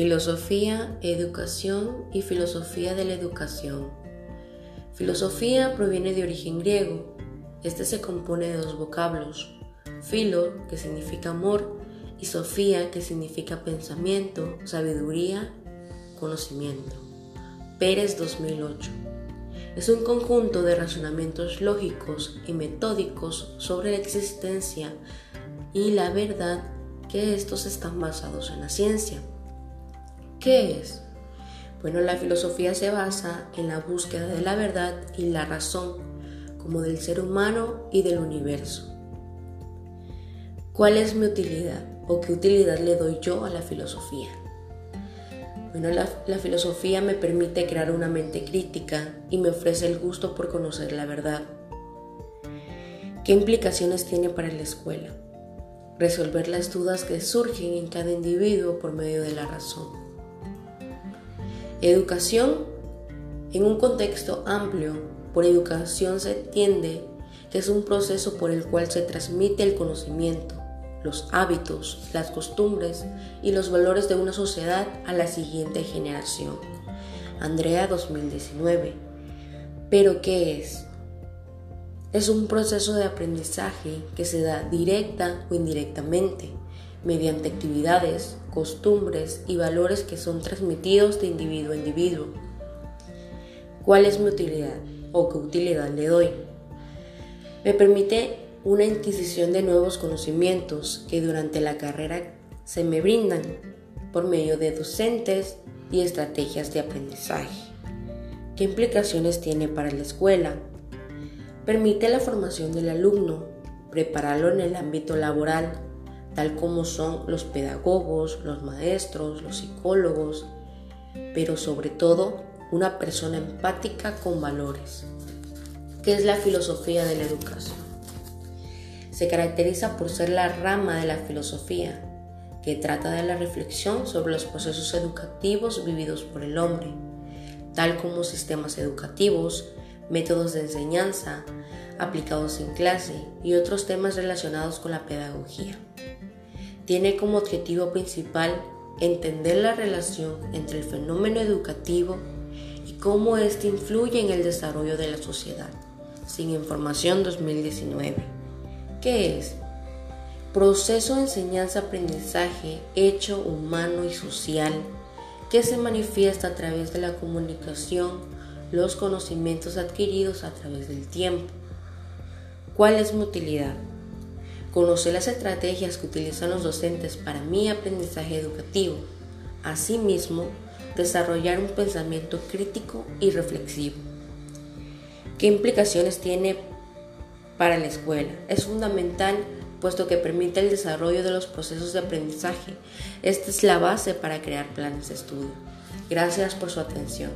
Filosofía, educación y filosofía de la educación. Filosofía proviene de origen griego. Este se compone de dos vocablos, filo, que significa amor, y sofía, que significa pensamiento, sabiduría, conocimiento. Pérez 2008. Es un conjunto de razonamientos lógicos y metódicos sobre la existencia y la verdad que estos están basados en la ciencia. ¿Qué es? Bueno, la filosofía se basa en la búsqueda de la verdad y la razón, como del ser humano y del universo. ¿Cuál es mi utilidad o qué utilidad le doy yo a la filosofía? Bueno, la, la, filosofía me permite crear una mente crítica y me ofrece el gusto por conocer la verdad. ¿Qué implicaciones tiene para la escuela? Resolver las dudas que surgen en cada individuo por medio de la razón. Educación. En un contexto amplio, por educación se entiende que es un proceso por el cual se transmite el conocimiento, los hábitos, las costumbres y los valores de una sociedad a la siguiente generación. Andrea 2019. ¿Pero qué es? Es un proceso de aprendizaje que se da directa o indirectamente mediante actividades, costumbres y valores que son transmitidos de individuo a individuo. ¿Cuál es mi utilidad o qué utilidad le doy? Me permite una adquisición de nuevos conocimientos que durante la carrera se me brindan por medio de docentes y estrategias de aprendizaje. ¿Qué implicaciones tiene para la escuela? Permite la formación del alumno, prepararlo en el ámbito laboral, tal como son los pedagogos, los maestros, los psicólogos, pero sobre todo una persona empática con valores. ¿Qué es la filosofía de la educación? Se caracteriza por ser la rama de la filosofía que trata de la reflexión sobre los procesos educativos vividos por el hombre, tal como sistemas educativos, métodos de enseñanza aplicados en clase y otros temas relacionados con la pedagogía tiene como objetivo principal entender la relación entre el fenómeno educativo y cómo éste influye en el desarrollo de la sociedad. Sin Información 2019. ¿Qué es? Proceso de enseñanza-aprendizaje hecho humano y social que se manifiesta a través de la comunicación, los conocimientos adquiridos a través del tiempo. ¿Cuál es mi utilidad? Conocer las estrategias que utilizan los docentes para mi aprendizaje educativo, asimismo, desarrollar un pensamiento crítico y reflexivo. ¿Qué implicaciones tiene para la escuela? Es fundamental puesto que permite el desarrollo de los procesos de aprendizaje. Esta es la base para crear planes de estudio. Gracias por su atención.